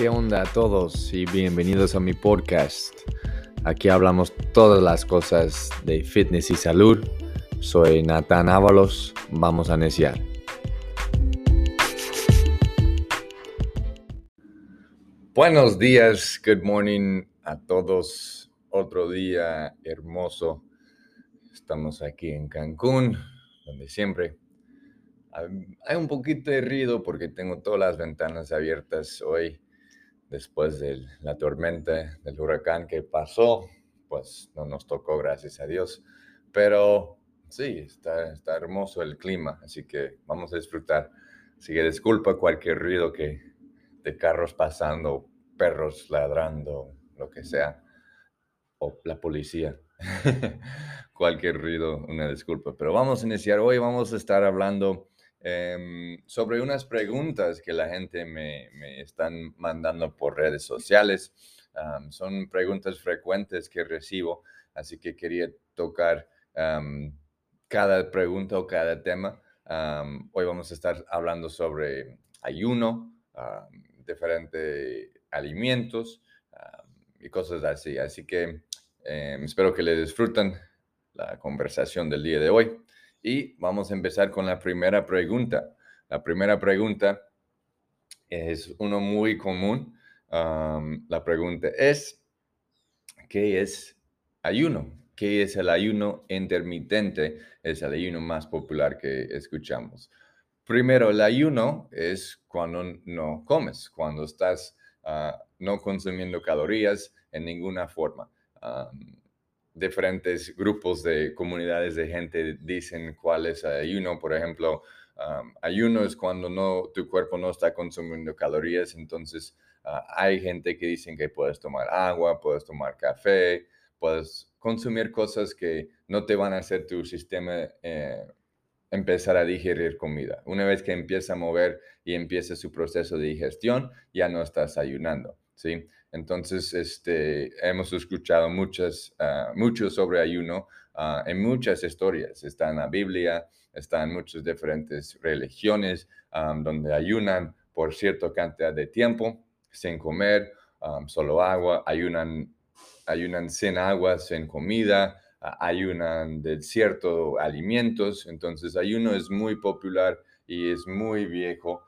¿Qué onda a todos y bienvenidos a mi podcast? Aquí hablamos todas las cosas de fitness y salud. Soy Nathan Ábalos, vamos a iniciar. Buenos días, good morning a todos. Otro día hermoso. Estamos aquí en Cancún, donde siempre hay un poquito de ruido porque tengo todas las ventanas abiertas hoy después de la tormenta del huracán que pasó, pues no nos tocó, gracias a Dios. Pero sí, está, está hermoso el clima, así que vamos a disfrutar. Así que disculpa cualquier ruido que de carros pasando, perros ladrando, lo que sea, o la policía. cualquier ruido, una disculpa. Pero vamos a iniciar hoy, vamos a estar hablando Em, sobre unas preguntas que la gente me, me están mandando por redes sociales. son preguntas frecuentes que recibo, así que quería tocar cada pregunta o cada tema. hoy vamos a estar hablando sobre ayuno, diferentes alimentos y cosas así. Así que em, espero que le disfruten la conversación del día de hoy. Y vamos a empezar con la primera pregunta. La primera pregunta es uno muy común. la pregunta es, ¿qué es ayuno? ¿Qué es el ayuno intermitente? Es el ayuno más popular que escuchamos. Primero, el ayuno es cuando no comes, cuando estás ah, no consumiendo calorías en ninguna forma diferentes grupos de comunidades de gente dicen cuál es ayuno. Por ejemplo, ayuno es cuando no, tu cuerpo no está consumiendo calorías. Entonces, ah, hay gente que dicen que puedes tomar agua, puedes tomar café, puedes consumir cosas que no te van a hacer tu sistema eh, empezar a digerir comida. Una vez que empieza a mover y empieza su proceso de digestión, ya no estás ayunando. ¿sí? Entonces, este, hemos escuchado muchas, uh, mucho sobre ayuno uh, en muchas historias. Está en la Biblia, está en muchas diferentes religiones um, donde ayunan por cierta cantidad de tiempo sin comer, solo agua, ayunan, ayunan sin agua, sin comida, ayunan de ciertos alimentos. Entonces, ayuno es muy popular y es muy viejo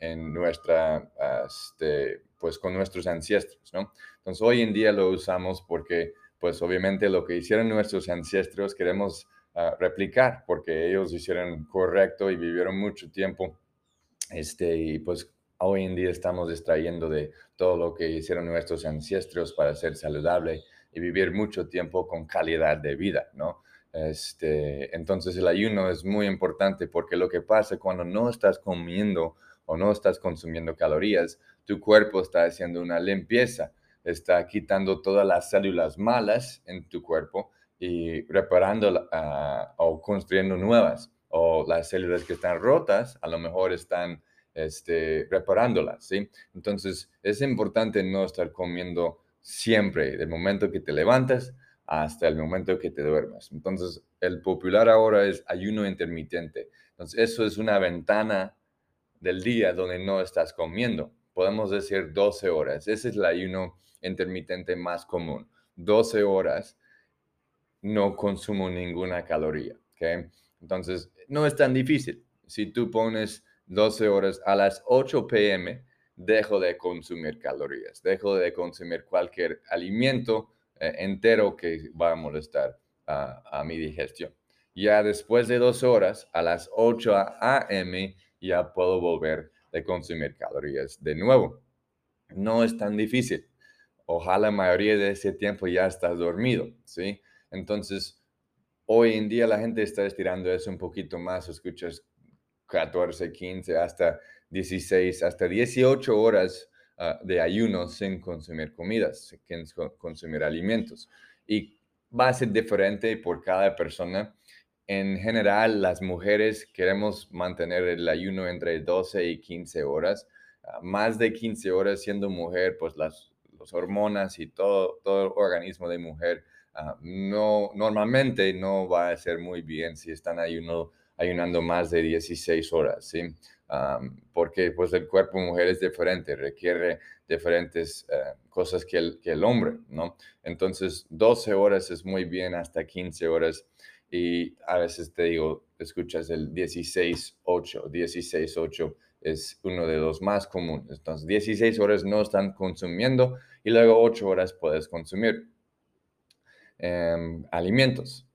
en nuestra este, pues con nuestros ancestros, ¿no? Entonces hoy en día lo usamos porque pues obviamente lo que hicieron nuestros ancestros queremos ah, replicar porque ellos hicieron correcto y vivieron mucho tiempo, este, y pues hoy en día estamos extrayendo de todo lo que hicieron nuestros ancestros para ser saludable y vivir mucho tiempo con calidad de vida, ¿no? Este, entonces el ayuno es muy importante porque lo que pasa cuando no estás comiendo o no estás consumiendo calorías, tu cuerpo está haciendo una limpieza, está quitando todas las células malas en tu cuerpo y reparando ah, o construyendo nuevas. O las células que están rotas, a lo mejor están este, reparándolas, ¿sí? Entonces, es importante no estar comiendo siempre, del momento que te levantas hasta el momento que te duermes. Entonces, el popular ahora es ayuno intermitente. Entonces, eso es una ventana del día donde no estás comiendo podemos decir 12 horas. Ese es el ayuno intermitente más común. 12 horas no consumo ninguna caloría. ¿okay? Entonces, no es tan difícil. Si tú pones 12 horas a las 8 pm, dejo de consumir calorías, dejo de consumir cualquier alimento eh, entero que va a molestar a, a mi digestión. Ya después de dos horas, a las 8 am, ya puedo volver consumir calorías. De nuevo, no es tan difícil. Ojalá la mayoría de ese tiempo ya estás dormido, ¿sí? Entonces, hoy en día la gente está estirando eso un poquito más, escuchas 14, 15, hasta 16, hasta 18 horas ah, de ayuno sin consumir comidas, sin consumir alimentos. Y va a ser diferente por cada persona en general, las mujeres queremos mantener el ayuno entre 12 y 15 horas. Ah, más de 15 horas siendo mujer, pues las, hormonas y todo, todo el organismo de mujer ah, no, normalmente no va a ser muy bien si están ayuno, ayunando más de 16 horas, ¿sí? porque pues el cuerpo de mujer es diferente, requiere diferentes eh, cosas que el, que el hombre, ¿no? Entonces, 12 horas es muy bien, hasta 15 horas. Y a veces te digo, escuchas el 16-8, 16-8 es uno de los más comunes. Entonces, 16 horas no están consumiendo y luego 8 horas puedes consumir em, alimentos.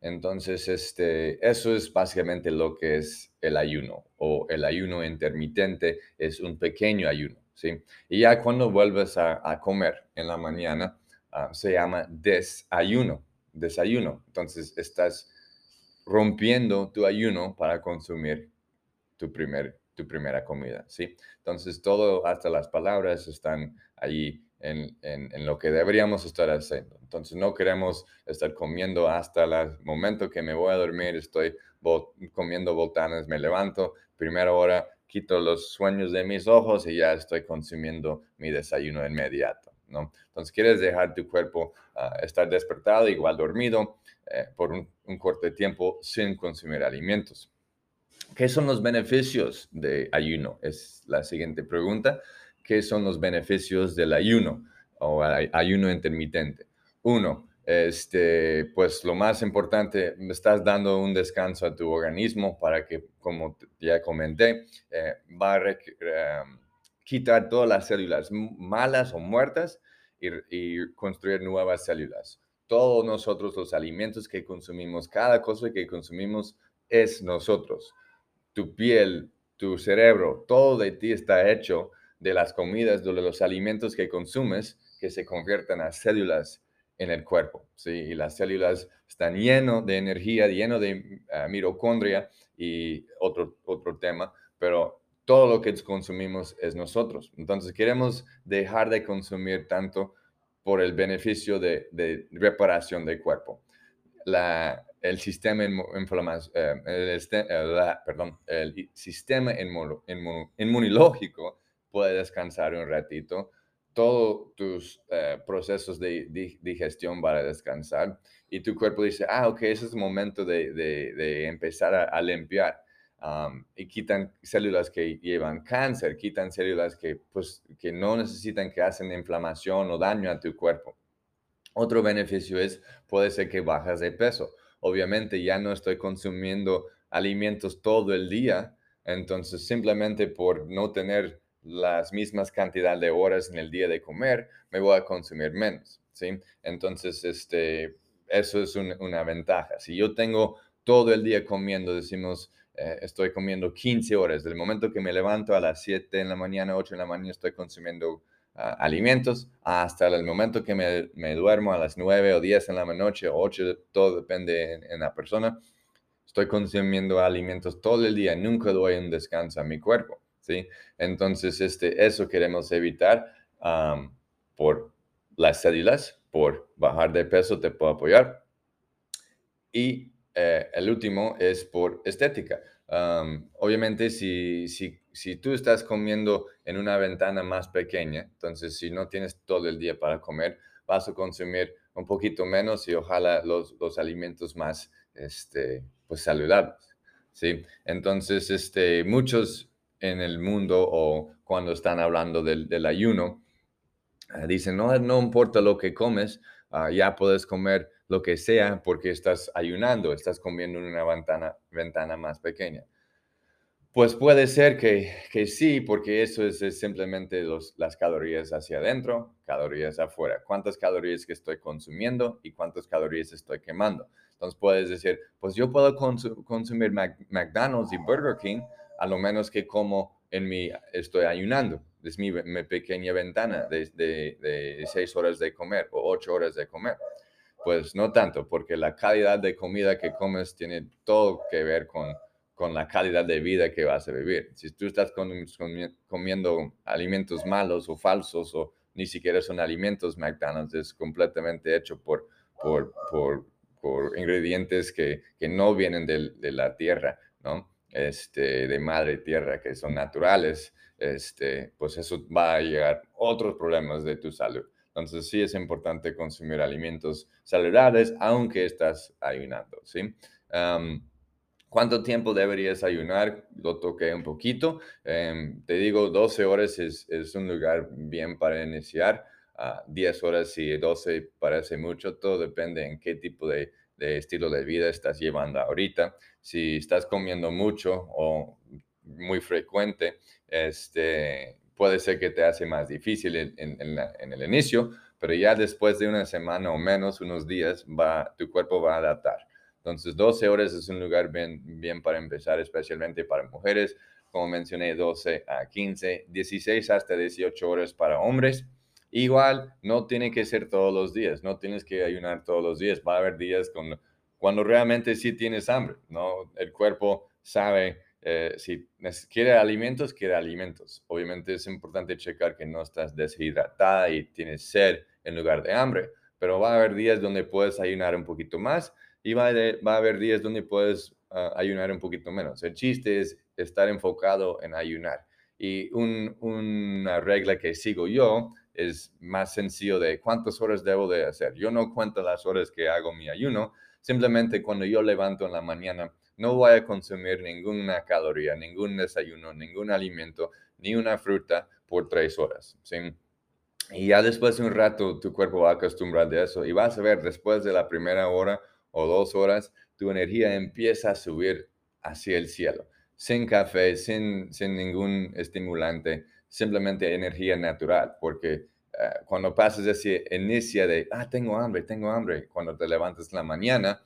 Entonces, este, eso es básicamente lo que es el ayuno o el ayuno intermitente es un pequeño ayuno, ¿sí? Y ya cuando vuelves a, comer en la mañana, ah, se llama desayuno, desayuno. Entonces, estás rompiendo tu ayuno para consumir tu, primer, tu primera comida, ¿sí? Entonces, todo, hasta las palabras están allí en, en, lo que deberíamos estar haciendo. Entonces no queremos estar comiendo hasta el momento que me voy a dormir, estoy comiendo botanas, me levanto, primera hora, quito los sueños de mis ojos y ya estoy consumiendo mi desayuno inmediato. ¿No? Entonces quieres dejar tu cuerpo ah, estar despertado, igual dormido, eh, por un, corto tiempo sin consumir alimentos. ¿Qué son los beneficios de ayuno? Es la siguiente pregunta qué son los beneficios del ayuno o ayuno intermitente. Uno, este, pues lo más importante, estás dando un descanso a tu organismo para que, como ya comenté, eh, va a em, quitar todas las células malas o muertas y, construir nuevas células. Todos nosotros, los alimentos que consumimos, cada cosa que consumimos es nosotros. Tu piel, tu cerebro, todo de ti está hecho de las comidas, de los alimentos que consumes, que se convierten a células en el cuerpo. ¿sí? Y las células están llenas de energía, lleno de uh, mitocondria y otro, otro tema, pero todo lo que consumimos es nosotros. Entonces queremos dejar de consumir tanto por el beneficio de, reparación del cuerpo. El sistema, eh, este, eh, perdón, el sistema inmunológico puede descansar un ratito. Todos tus eh, procesos de, digestión van a descansar y tu cuerpo dice, ah, ok, ese es el momento de, empezar a, limpiar. Y quitan células que llevan cáncer, quitan células que, pues, que no necesitan, que hacen inflamación o daño a tu cuerpo. Otro beneficio es, puede ser que bajas de peso. Obviamente ya no estoy consumiendo alimentos todo el día, entonces simplemente por no tener las mismas cantidad de horas en el día de comer, me voy a consumir menos, ¿sí? Entonces, este, eso es una ventaja. Si yo tengo todo el día comiendo, decimos, eh, estoy comiendo 15 horas, del momento que me levanto a las 7 en la mañana, 8 en la mañana, estoy consumiendo ah, alimentos, hasta el momento que me, duermo a las 9 o 10 en la noche, o 8, todo depende en, en la persona, estoy consumiendo alimentos todo el día, nunca doy un descanso a mi cuerpo. ¿sí? Entonces, este, eso queremos evitar por las células, por bajar de peso te puedo apoyar. Y eh, el último es por estética. obviamente, si, si, si, tú estás comiendo en una ventana más pequeña, entonces si no tienes todo el día para comer, vas a consumir un poquito menos y ojalá los, los alimentos más este, pues, saludables. ¿sí? Entonces, este, muchos en el mundo o cuando están hablando del, ayuno, ah, dicen, no, no importa lo que comes, ah, ya puedes comer lo que sea porque estás ayunando, estás comiendo en una ventana, ventana más pequeña. Pues puede ser que, que sí, porque eso es, simplemente los, las calorías hacia adentro, calorías afuera. ¿Cuántas calorías que estoy consumiendo y cuántas calorías estoy quemando? Entonces puedes decir, pues yo puedo consumir McDonald's y Burger King, a lo menos que como en mi, estoy ayunando. Es mi, pequeña ventana de, de, seis horas de comer o ocho horas de comer. Pues no tanto, porque la calidad de comida que comes tiene todo que ver con, con la calidad de vida que vas a vivir. Si tú estás comiendo alimentos malos o falsos o ni siquiera son alimentos McDonald's, es completamente hecho por, por, por, ingredientes que, que no vienen de, la tierra, ¿no? este, de madre tierra que son naturales, este, pues eso va a llegar otros problemas de tu salud. Entonces sí es importante consumir alimentos saludables aunque estás ayunando, ¿sí? ¿Cuánto tiempo deberías ayunar? Lo toqué un poquito. Em, te digo, 12 horas es, es, un lugar bien para iniciar. 10 horas y 12 parece mucho. Todo depende en qué tipo de, de estilo de vida estás llevando ahorita. Si estás comiendo mucho o muy frecuente, este, puede ser que te hace más difícil en, el inicio, pero ya después de una semana o menos, unos días, tu cuerpo va a adaptar. Entonces, 12 horas es un lugar bien, bien para empezar, especialmente para mujeres. Como mencioné, 12 a 15, 16 hasta 18 horas para hombres. Igual, no tiene que ser todos los días, no tienes que ayunar todos los días. Va a haber días cuando realmente sí tienes hambre, ¿no? El cuerpo sabe eh, si quiere alimentos, quiere alimentos. Obviamente es importante checar que no estás deshidratada y tienes sed en lugar de hambre, pero va a haber días donde puedes ayunar un poquito más y va va a haber días donde puedes ah, ayunar un poquito menos. El chiste es estar enfocado en ayunar. Y una regla que sigo yo es más sencillo de cuántas horas debo de hacer. Yo no cuento las horas que hago mi ayuno, simplemente cuando yo levanto en la mañana, no voy a consumir ninguna caloría, ningún desayuno, ningún alimento, ni una fruta por tres horas. ¿sí? Y ya después de un rato tu cuerpo va a acostumbrar de eso y vas a ver después de la primera hora o dos horas, tu energía empieza a subir hacia el cielo, sin café, sin, sin ningún estimulante, simplemente energía natural, porque eh, cuando pasas ese inicio de, ah, tengo hambre, tengo hambre, cuando te levantas en la mañana,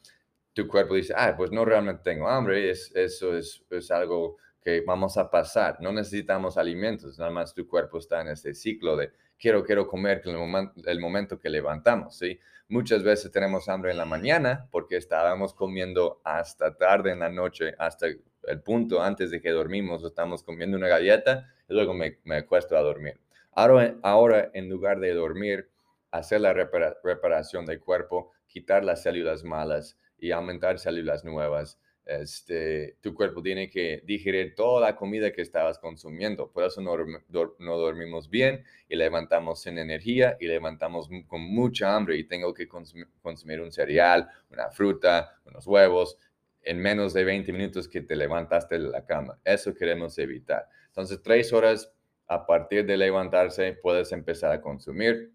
tu cuerpo dice, ah, pues no realmente tengo hambre, es, eso es, es algo que vamos a pasar, no necesitamos alimentos, nada más tu cuerpo está en este ciclo de quiero, quiero comer el, momento, el momento que levantamos, ¿sí? Muchas veces tenemos hambre en la mañana porque estábamos comiendo hasta tarde en la noche, hasta el punto antes de que dormimos, estamos comiendo una galleta y luego me, me acuesto a dormir. Ahora, ahora, en lugar de dormir, hacer la reparación del cuerpo, quitar las células malas, y aumentar células nuevas. Este, tu cuerpo tiene que digerir toda la comida que estabas consumiendo. Por eso no, no, dormimos bien y levantamos sin energía y levantamos con mucha hambre y tengo que consumir, un cereal, una fruta, unos huevos en menos de 20 minutos que te levantaste de la cama. Eso queremos evitar. Entonces, tres horas a partir de levantarse puedes empezar a consumir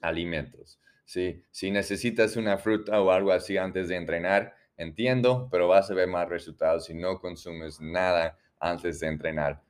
alimentos. Si necesitas una fruta o algo así antes de entrenar, entiendo, pero vas a ver más resultados si no consumes nada antes de entrenar.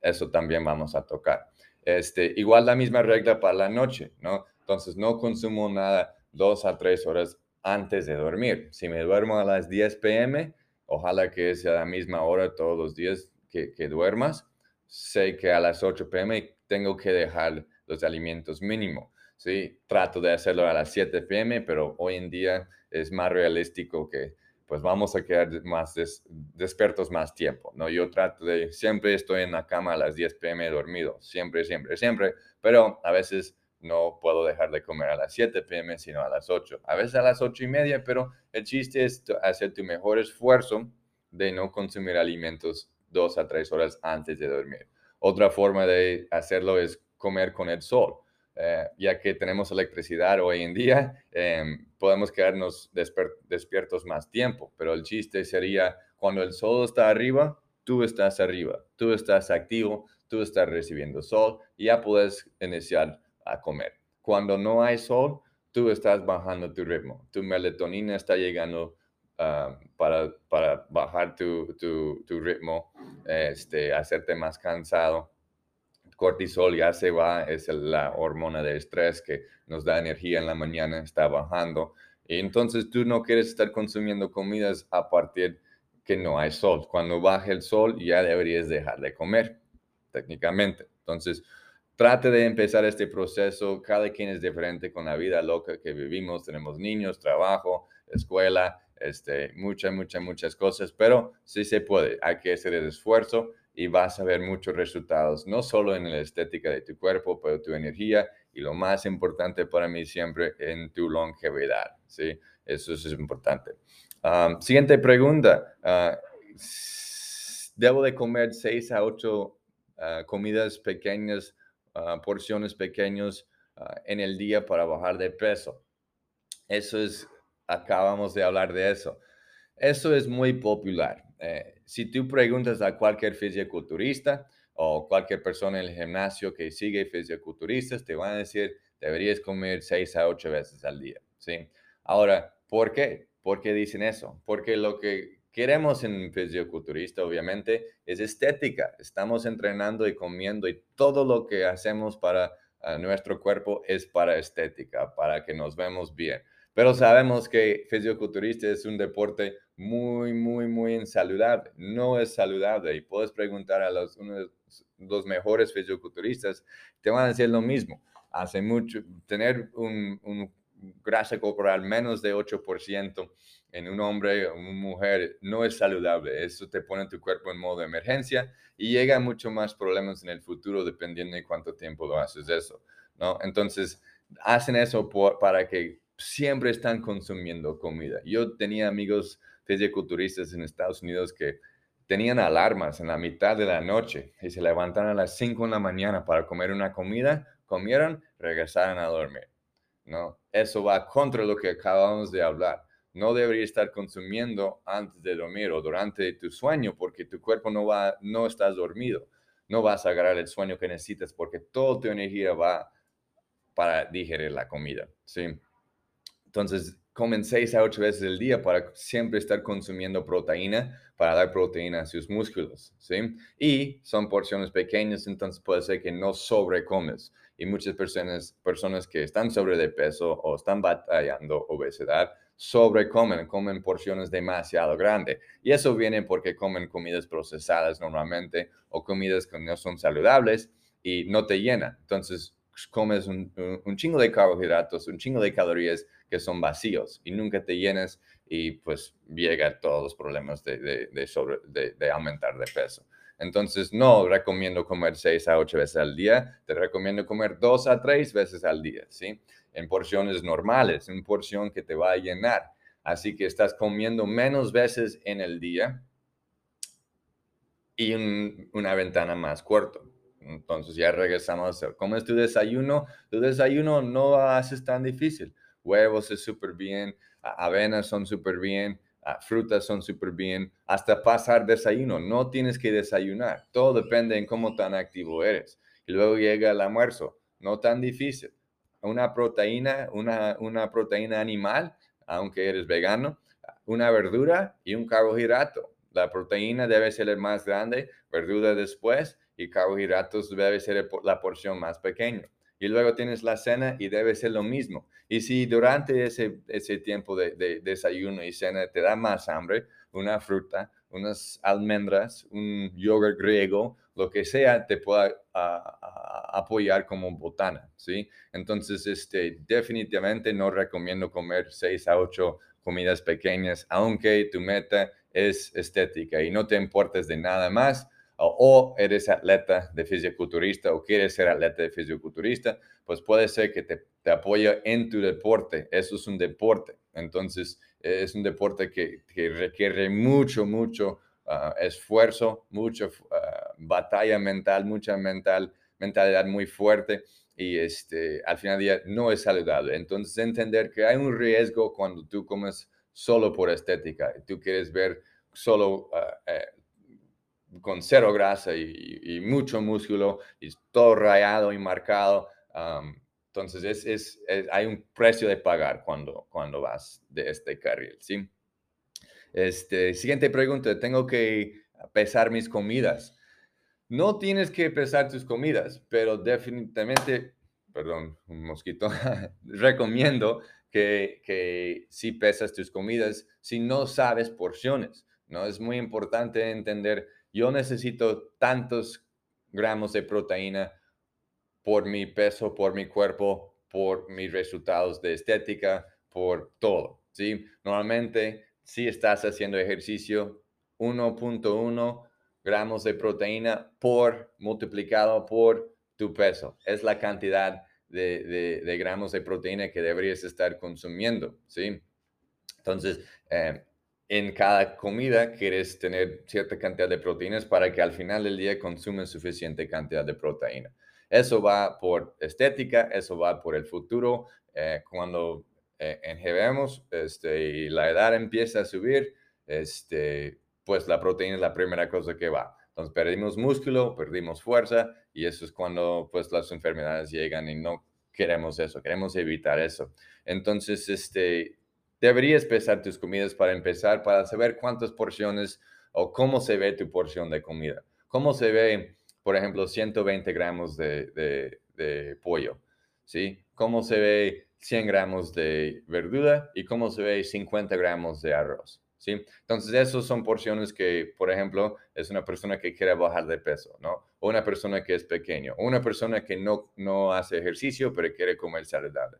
Eso también vamos a tocar. Este, igual la misma regla para la noche, ¿no? Entonces, no consumo nada dos a tres horas antes de dormir. Si me duermo a las 10 pm, ojalá que sea la misma hora todos los días que, que duermas. Sé que a las 8 pm tengo que dejar los alimentos mínimo. ¿Sí? Trato de hacerlo a las 7 pm, pero hoy en día es más realístico que pues vamos a quedar más despiertos más tiempo, ¿no? Yo trato de, siempre estoy en la cama a las 10 pm dormido, siempre, siempre, siempre, pero a veces no puedo dejar de comer a las 7 pm, sino a las 8, a veces a las 8 y media, pero el chiste es hacer tu mejor esfuerzo de no consumir alimentos dos a tres horas antes de dormir. Otra forma de hacerlo es comer con el sol. Eh, ya que tenemos electricidad hoy en día, em, podemos quedarnos despiertos más tiempo, pero el chiste sería cuando el sol está arriba, tú estás arriba, tú estás activo, tú estás recibiendo sol ya puedes iniciar a comer. Cuando no hay sol, tú estás bajando tu ritmo, tu melatonina está llegando ah, para, para, bajar tu, tu, tu ritmo, este, hacerte más cansado cortisol ya se va, es la hormona de estrés que nos da energía en la mañana, está bajando. Y entonces tú no quieres estar consumiendo comidas a partir que no hay sol. Cuando baje el sol ya deberías dejar de comer, técnicamente. Entonces, trate de empezar este proceso. Cada quien es diferente con la vida loca que vivimos. Tenemos niños, trabajo, escuela, este, muchas, muchas, muchas cosas, pero sí se puede. Hay que hacer el esfuerzo y vas a ver muchos resultados, no solo en la estética de tu cuerpo, pero tu energía y lo más importante para mí siempre en tu longevidad, ¿sí? Eso es importante. siguiente pregunta. Ah, ¿Debo de comer seis a ocho ah, comidas pequeñas, ah, porciones pequeñas en el día para bajar de peso? Eso es, acabamos de hablar de eso. Eso es muy popular. Eh, si tú preguntas a cualquier fisiculturista o cualquier persona en el gimnasio que sigue fisiculturistas, te van a decir, deberías comer 6 a 8 veces al día, ¿sí? Ahora, ¿por qué? ¿Por qué dicen eso? Porque lo que queremos en fisioculturista, obviamente, es estética. Estamos entrenando y comiendo y todo lo que hacemos para uh, nuestro cuerpo es para estética, para que nos vemos bien. Pero sabemos que fisioculturista es un deporte muy, muy, muy insaludable. No es saludable. Y puedes preguntar a los, uno de los mejores fisioculturistas, te van a decir lo mismo. Hace mucho, tener un, un grasa corporal menos de 8% en un hombre o una mujer no es saludable. Eso te pone tu cuerpo en modo de emergencia y llega a mucho más problemas en el futuro dependiendo de cuánto tiempo lo haces eso, ¿no? Entonces, hacen eso para que siempre están consumiendo comida. Yo tenía amigos fisiculturistas en Estados Unidos que tenían alarmas en la mitad de la noche y se levantaron a las 5 de la mañana para comer una comida, comieron, regresaron a dormir. ¿no? Eso va contra lo que acabamos de hablar. No debería estar consumiendo antes de dormir o durante tu sueño porque tu cuerpo no va, no estás dormido. No vas a agarrar el sueño que necesitas porque toda tu energía va para digerir la comida, ¿sí? Entonces, comen seis a ocho veces al día para siempre estar consumiendo proteína, para dar proteína a sus músculos, ¿sí? Y son porciones pequeñas, entonces puede ser que no sobrecomes y muchas personas, personas que están sobre de peso o están batallando obesidad sobrecomen, comen porciones demasiado grandes. Y eso viene porque comen comidas procesadas normalmente o comidas que no son saludables y no te llenan. Entonces comes un, chingo de carbohidratos, un chingo de calorías que son vacíos y nunca te llenas y pues llega todos los problemas de, de aumentar de peso. Entonces, no recomiendo comer seis a ocho veces al día, te recomiendo comer dos a tres veces al día, ¿sí? En porciones normales, en porción que te va a llenar. Así que estás comiendo menos veces en el día y una ventana más corta. Entonces ya regresamos a cómo es tu desayuno. Tu desayuno no haces tan difícil. Huevos es súper bien, avenas son súper bien, frutas son súper bien, hasta pasar desayuno, no tienes que desayunar, todo depende en cómo tan activo eres. Y luego llega el almuerzo, no tan difícil. Una proteína, una, una proteína animal, aunque eres vegano, una verdura y un carbohidrato. La proteína debe ser el más grande, verdura después y carbohidratos debe ser la porción más pequeña y luego tienes la cena y debe ser lo mismo. Y si durante ese, ese tiempo de, desayuno y cena te da más hambre, una fruta, unas almendras, un yogur griego, lo que sea, te pueda apoyar como botana, ¿sí? Entonces, este, definitivamente no recomiendo comer seis a ocho comidas pequeñas, aunque tu meta es estética y no te importes de nada más, o eres atleta de fisiculturista o quieres ser atleta de fisiculturista, pues puede ser que te, te apoye en tu deporte. Eso es un deporte. Entonces, es un deporte que, que requiere mucho, mucho ah, esfuerzo, mucha ah, batalla mental, mucha mental, mentalidad muy fuerte y este, al final del día no es saludable. Entonces, entender que hay un riesgo cuando tú comes solo por estética, tú quieres ver solo uh, con cero grasa y, mucho músculo y todo rayado y marcado. entonces, es, hay un precio de pagar cuando, cuando vas de este carril, ¿sí? Este, siguiente pregunta, tengo que pesar mis comidas. No tienes que pesar tus comidas, pero definitivamente, perdón, un mosquito, recomiendo que, que si pesas tus comidas, si no sabes porciones, ¿no? Es muy importante entender yo necesito tantos gramos de proteína por mi peso, por mi cuerpo, por mis resultados de estética, por todo, ¿sí? Normalmente, si estás haciendo ejercicio, 1.1 gramos de proteína por multiplicado por tu peso. Es la cantidad de, gramos de proteína que deberías estar consumiendo, ¿sí? Entonces, eh, en cada comida quieres tener cierta cantidad de proteínas para que al final del día consumes suficiente cantidad de proteína. Eso va por estética, eso va por el futuro. Eh, cuando eh, este, y la edad empieza a subir, este, pues la proteína es la primera cosa que va. Entonces perdimos músculo, perdimos fuerza y eso es cuando pues las enfermedades llegan y no queremos eso, queremos evitar eso. Entonces, este, deberías pesar tus comidas para empezar, para saber cuántas porciones o cómo se ve tu porción de comida. Cómo se ve, por ejemplo, 120 gramos de, de pollo, ¿sí? Cómo se ve 100 gramos de verdura y cómo se ve 50 gramos de arroz. ¿Sí? Entonces, esas son porciones que, por ejemplo, es una persona que quiere bajar de peso, ¿no? O una persona que es pequeño, o una persona que no, no hace ejercicio, pero quiere comer saludable.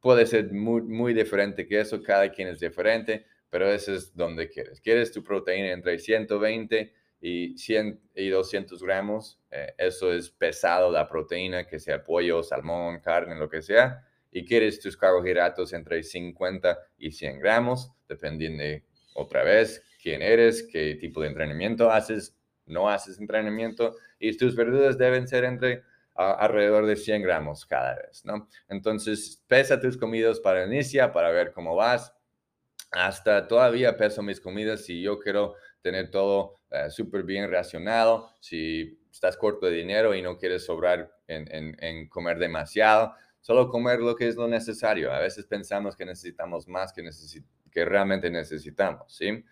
Puede ser muy, muy diferente que eso, cada quien es diferente, pero eso es donde quieres. Quieres tu proteína entre 120 y, 100 y 200 gramos, eh, eso es pesado la proteína, que sea pollo, salmón, carne, lo que sea, y quieres tus carbohidratos entre 50 y 100 gramos, dependiendo de otra vez, quién eres, qué tipo de entrenamiento haces, no haces entrenamiento y tus verduras deben ser entre alrededor de 100 gramos cada vez, ¿no? Entonces, pesa tus comidas para inicia, para ver cómo vas. Hasta todavía peso mis comidas si yo quiero tener todo eh, súper bien racionado, si estás corto de dinero y no quieres sobrar en, comer demasiado, solo comer lo que es lo necesario. A veces pensamos que necesitamos más que realmente necesitamos, ¿sí?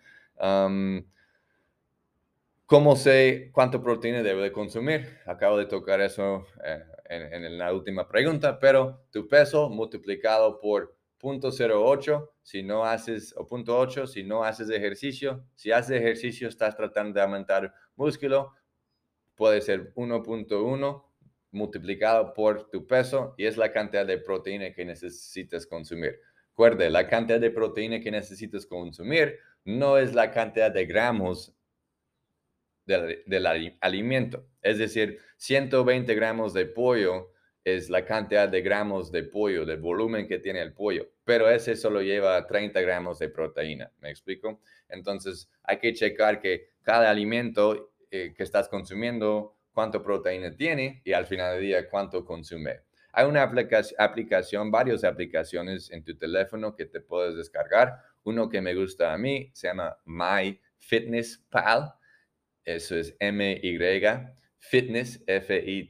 ¿Cómo sé cuánto proteína debo de consumir? Acabo de tocar eso eh, en, la última pregunta, pero tu peso multiplicado por 0.08 si no haces, o 0.8 si no haces ejercicio. Si haces ejercicio, estás tratando de aumentar músculo, puede ser 1.1 multiplicado por tu peso y es la cantidad de proteína que necesitas consumir. Recuerde, la cantidad de proteína que necesitas consumir no es la cantidad de gramos del, alimento. Es decir, 120 gramos de pollo es la cantidad de gramos de pollo, del volumen que tiene el pollo, pero ese solo lleva 30 gramos de proteína, ¿me explico? Entonces hay que checar que cada alimento eh, que estás consumiendo, cuánto proteína tiene y al final del día cuánto consume. Hay una aplicación, varias aplicaciones en tu teléfono que te puedes descargar. Uno que me gusta a mí se llama MyFitnessPal. Eso es M-Y, Fitness, F-I-T-N-E-S-S,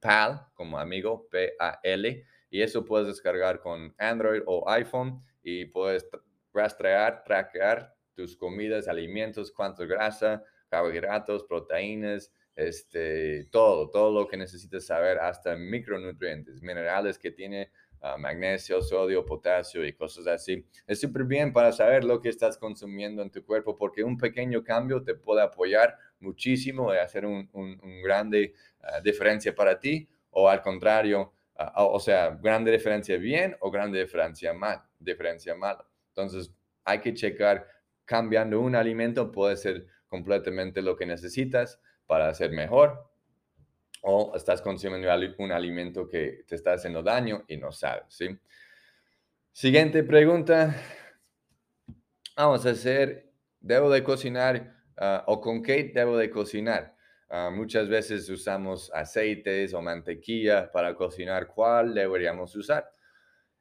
PAL, como amigo, P-A-L. Y eso puedes descargar con Android o iPhone y puedes rastrear, traquear tus comidas, alimentos, cuánto grasa, carbohidratos, proteínas, este, todo, todo lo que necesitas saber, hasta micronutrientes, minerales que tiene ah, magnesio, sodio, potasio y cosas así. Es súper bien para saber lo que estás consumiendo en tu cuerpo porque un pequeño cambio te puede apoyar muchísimo y hacer un, un, grande ah, diferencia para ti o al contrario, ah, o sea, grande diferencia bien o grande diferencia mal, diferencia mal. Entonces, hay que checar cambiando un alimento puede ser completamente lo que necesitas para ser mejor o estás consumiendo un alimento que te está haciendo daño y no sabes, ¿sí? Siguiente pregunta. Vamos a hacer, ¿debo de cocinar ah, o con qué debo de cocinar? Ah, muchas veces usamos aceites o mantequilla para cocinar. ¿Cuál deberíamos usar?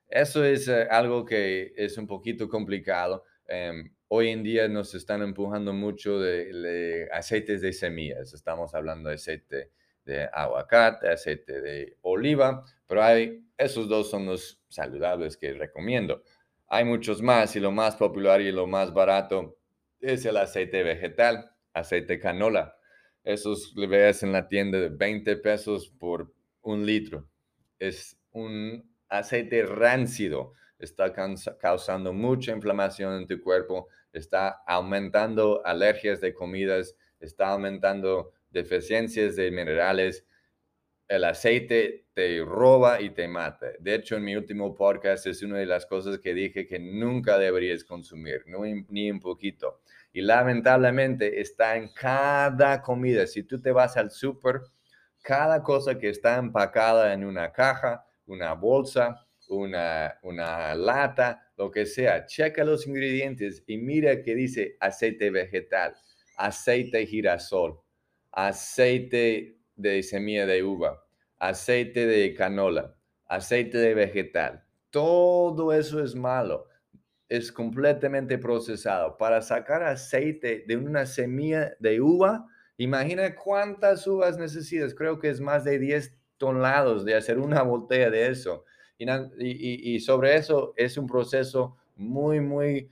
Eso es eh, algo que es un poquito complicado. Em, hoy en día nos están empujando mucho de, aceites de semillas. Estamos hablando de aceite de aguacate, aceite de oliva, pero hay, esos dos son los saludables que recomiendo. Hay muchos más y lo más popular y lo más barato es el aceite vegetal, aceite canola. Esos le ves en la tienda de 20 pesos por un litro. Es un aceite ráncido está causando mucha inflamación en tu cuerpo, está aumentando alergias de comidas, está aumentando deficiencias de minerales. El aceite te roba y te mata. De hecho, en mi último podcast es una de las cosas que dije que nunca deberías consumir, ni un poquito. Y lamentablemente está en cada comida. Si tú te vas al súper, cada cosa que está empacada en una caja, una bolsa, una, una lata, lo que sea, checa los ingredientes y mira que dice aceite vegetal, aceite girasol, aceite de semilla de uva, aceite de canola, aceite de vegetal. Todo eso es malo. es completamente procesado. Para sacar aceite de una semilla de uva, imagina cuántas uvas necesitas. Creo que es más de 10 toneladas de hacer una botella de eso. Y, sobre eso es un proceso muy, muy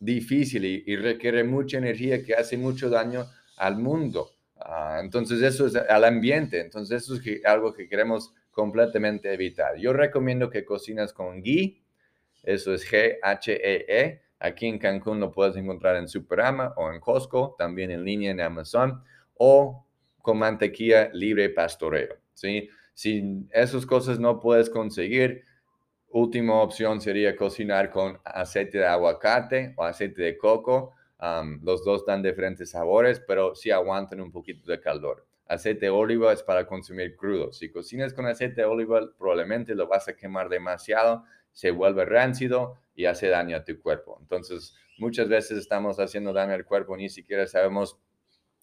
difícil y, requiere mucha energía que hace mucho daño al mundo. Ah, entonces eso es al ambiente. Entonces eso es algo que queremos completamente evitar. Yo recomiendo que cocinas con ghee eso es G-H-E-E. E. Aquí en Cancún lo puedes encontrar en Superama o en Costco, también en línea en Amazon, o con mantequilla libre pastoreo. ¿sí? Si esas cosas no puedes conseguir, última opción sería cocinar con aceite de aguacate o aceite de coco. Los dos dan diferentes sabores, pero sí aguantan un poquito de calor. Aceite de oliva es para consumir crudo. Si cocinas con aceite de oliva, probablemente lo vas a quemar demasiado se vuelve ráncido y hace daño a tu cuerpo. Entonces, muchas veces estamos haciendo daño al cuerpo, ni siquiera sabemos.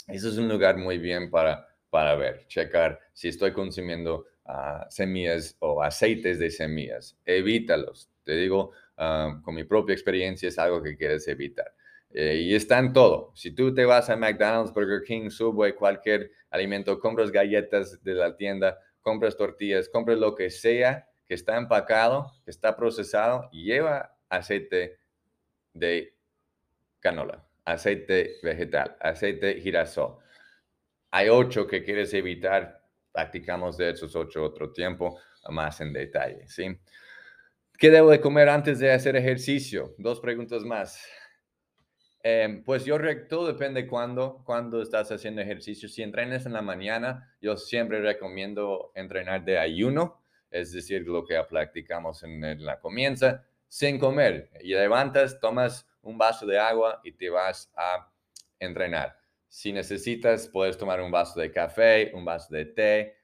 Eso es un lugar muy bien para, para ver, checar si estoy consumiendo ah, semillas o aceites de semillas. Evítalos. Te digo, ah, con mi propia experiencia es algo que quieres evitar. Eh, y está en todo. Si tú te vas a McDonald's, Burger King, Subway, cualquier alimento, compras galletas de la tienda, compras tortillas, compras lo que sea, que está empacado, que está procesado lleva aceite de canola, aceite vegetal, aceite girasol. Hay ocho que quieres evitar, practicamos de esos ocho otro tiempo, más en detalle, ¿sí? ¿Qué debo de comer antes de hacer ejercicio? Dos preguntas más. Em, pues yo, todo depende cuándo, cuando estás haciendo ejercicio. Si entrenas en la mañana, yo siempre recomiendo entrenar de ayuno es decir, lo que practicamos en, la comienza, sin comer. Y levantas, tomas un vaso de agua y te vas a entrenar. Si necesitas, puedes tomar un vaso de café, un vaso de té,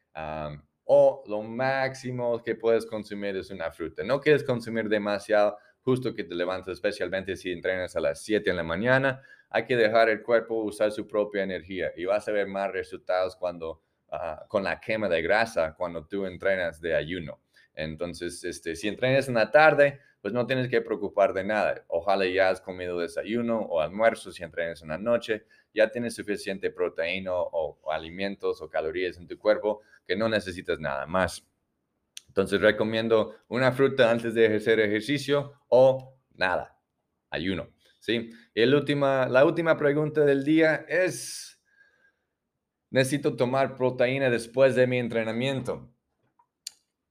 o lo máximo que puedes consumir es una fruta. No quieres consumir demasiado, justo que te levantas, especialmente si entrenas a las 7 de la mañana. Hay que dejar el cuerpo usar su propia energía y vas a ver más resultados cuando Ah, con la quema de grasa cuando tú entrenas de ayuno. Entonces, este, si entrenas en la tarde, pues no tienes que preocupar de nada. Ojalá ya has comido desayuno o almuerzo si entrenas en la noche, ya tienes suficiente proteína o, alimentos o calorías en tu cuerpo que no necesitas nada más. Entonces recomiendo una fruta antes de hacer ejercicio o nada, ayuno. ¿sí? Y última, la última pregunta del día es, necesito tomar proteína después de mi entrenamiento.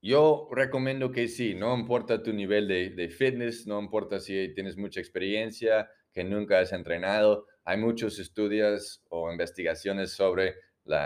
Yo recomiendo que sí, no importa tu nivel de, fitness, no importa si tienes mucha experiencia, que nunca has entrenado. Hay muchos estudios o investigaciones sobre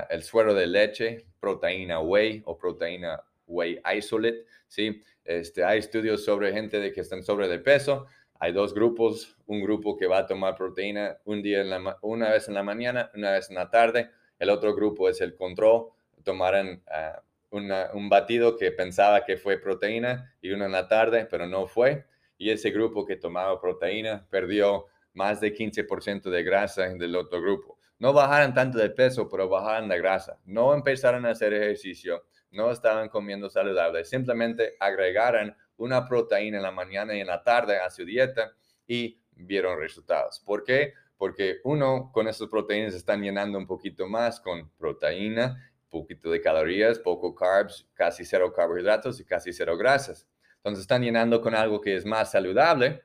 el suero de leche, proteína whey o proteína whey isolate. ¿sí? Este, hay estudios sobre gente de que están sobre de peso. Hay dos grupos, un grupo que va a tomar proteína un día en la, una vez en la mañana, una vez en la tarde el otro grupo es el control. Tomaron ah, un batido que pensaba que fue proteína y uno en la tarde, pero no fue. Y ese grupo que tomaba proteína perdió más de 15% de grasa del otro grupo. No bajaron tanto de peso, pero bajaron de grasa. No empezaron a hacer ejercicio, no estaban comiendo saludable, simplemente agregaron una proteína en la mañana y en la tarde a su dieta y vieron resultados. ¿Por qué? porque uno con esas proteínas están llenando un poquito más con proteína, poquito de calorías, poco carbs, casi cero carbohidratos y casi cero grasas. Entonces están llenando con algo que es más saludable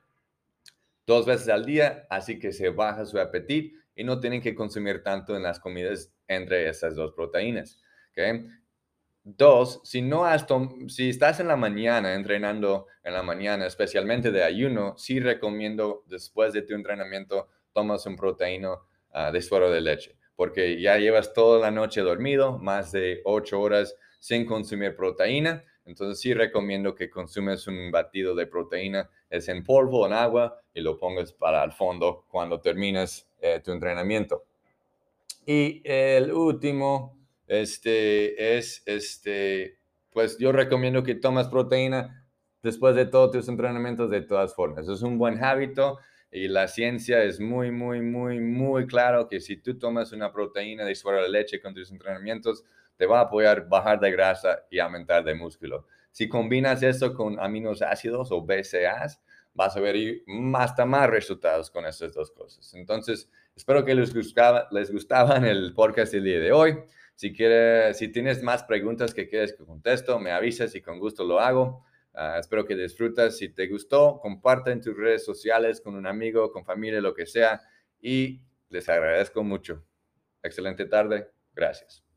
dos veces al día, así que se baja su apetito y no tienen que consumir tanto en las comidas entre esas dos proteínas. ¿okay? Dos, si, no has si estás en la mañana entrenando en la mañana, especialmente de ayuno, sí recomiendo después de tu entrenamiento tomas un proteína ah, de suero de leche, porque ya llevas toda la noche dormido, más de ocho horas sin consumir proteína. Entonces sí recomiendo que consumes un batido de proteína, es en polvo, en agua, y lo pongas para el fondo cuando terminas eh, tu entrenamiento. Y el último, este, es, este, pues yo recomiendo que tomas proteína después de todos tus entrenamientos de todas formas. Es un buen hábito y la ciencia es muy, muy, muy, muy claro que si tú tomas una proteína de suero de leche con tus entrenamientos, te va a apoyar bajar de grasa y aumentar de músculo. Si combinas eso con aminoácidos o BCAAs, vas a ver hasta más resultados con estas dos cosas. Entonces, espero que les gustaba, les gustaban el podcast el día de hoy. Si, quieres, si tienes más preguntas que quieres que contesto, me avisas y con gusto lo hago. Ah, espero que disfrutas. Si te gustó, comparte en tus redes sociales con un amigo, con familia, lo que sea. Y les agradezco mucho. Excelente tarde. Gracias.